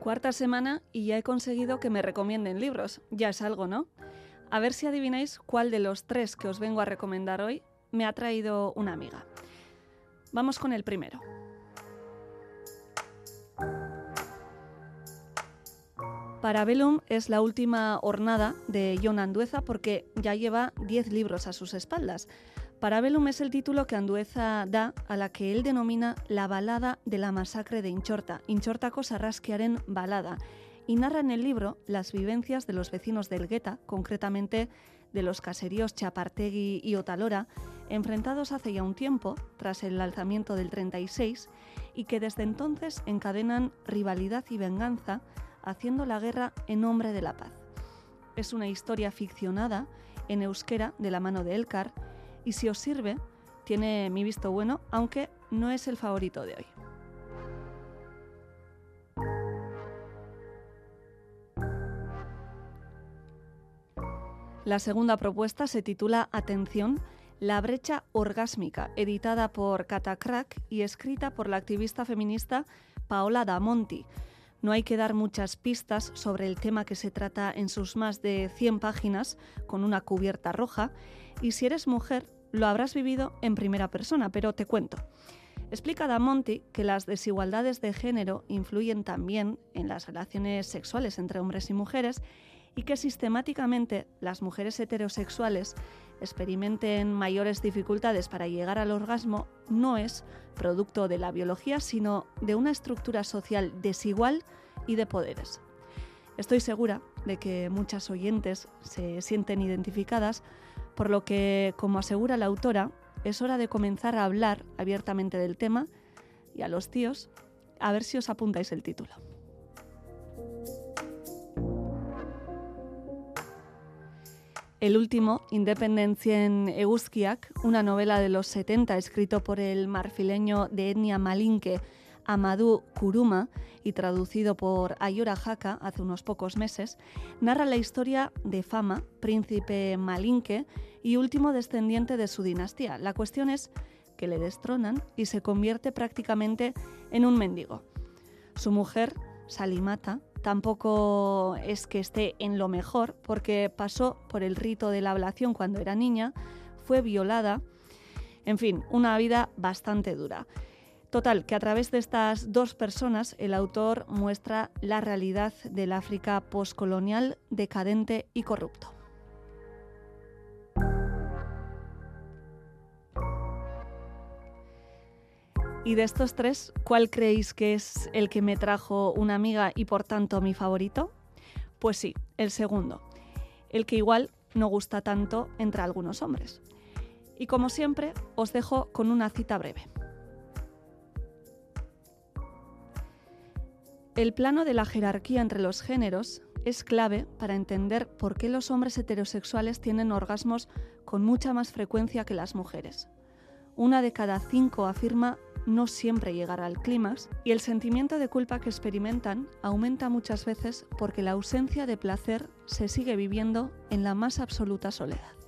Cuarta semana y ya he conseguido que me recomienden libros. Ya es algo, ¿no? A ver si adivináis cuál de los tres que os vengo a recomendar hoy me ha traído una amiga. Vamos con el primero. Parabellum es la última hornada de John Andueza porque ya lleva 10 libros a sus espaldas. Parabellum es el título que Andueza da a la que él denomina la balada de la masacre de Inchorta, Inchortako Sarrasquiaren balada, y narra en el libro las vivencias de los vecinos del Gueta, concretamente de los caseríos Chapartegui y Otalora, enfrentados hace ya un tiempo, tras el alzamiento del 36, y que desde entonces encadenan rivalidad y venganza, haciendo la guerra en nombre de la paz. Es una historia ficcionada en euskera de la mano de Elkar, y si os sirve, tiene mi visto bueno, aunque no es el favorito de hoy. La segunda propuesta se titula Atención, la brecha orgásmica, editada por Catacrack y escrita por la activista feminista Paola Damonti. No hay que dar muchas pistas sobre el tema que se trata en sus más de 100 páginas con una cubierta roja y si eres mujer lo habrás vivido en primera persona, pero te cuento. Explica Damonti que las desigualdades de género influyen también en las relaciones sexuales entre hombres y mujeres y que sistemáticamente las mujeres heterosexuales experimenten mayores dificultades para llegar al orgasmo no es producto de la biología, sino de una estructura social desigual y de poderes. Estoy segura de que muchas oyentes se sienten identificadas, por lo que, como asegura la autora, es hora de comenzar a hablar abiertamente del tema y a los tíos, a ver si os apuntáis el título. El último, Independencia en Eguzkiak, una novela de los 70 escrito por el marfileño de etnia malinque Amadou Kuruma y traducido por Ayora Haka hace unos pocos meses, narra la historia de Fama, príncipe malinque y último descendiente de su dinastía. La cuestión es que le destronan y se convierte prácticamente en un mendigo. Su mujer, Salimata, tampoco es que esté en lo mejor porque pasó por el rito de la ablación cuando era niña, fue violada, en fin, una vida bastante dura. Total, que a través de estas dos personas el autor muestra la realidad del África postcolonial, decadente y corrupto. Y de estos tres, ¿cuál creéis que es el que me trajo una amiga y por tanto mi favorito? Pues sí, el segundo, el que igual no gusta tanto entre algunos hombres. Y como siempre, os dejo con una cita breve. El plano de la jerarquía entre los géneros es clave para entender por qué los hombres heterosexuales tienen orgasmos con mucha más frecuencia que las mujeres. Una de cada cinco afirma no siempre llegar al clímax y el sentimiento de culpa que experimentan aumenta muchas veces porque la ausencia de placer se sigue viviendo en la más absoluta soledad.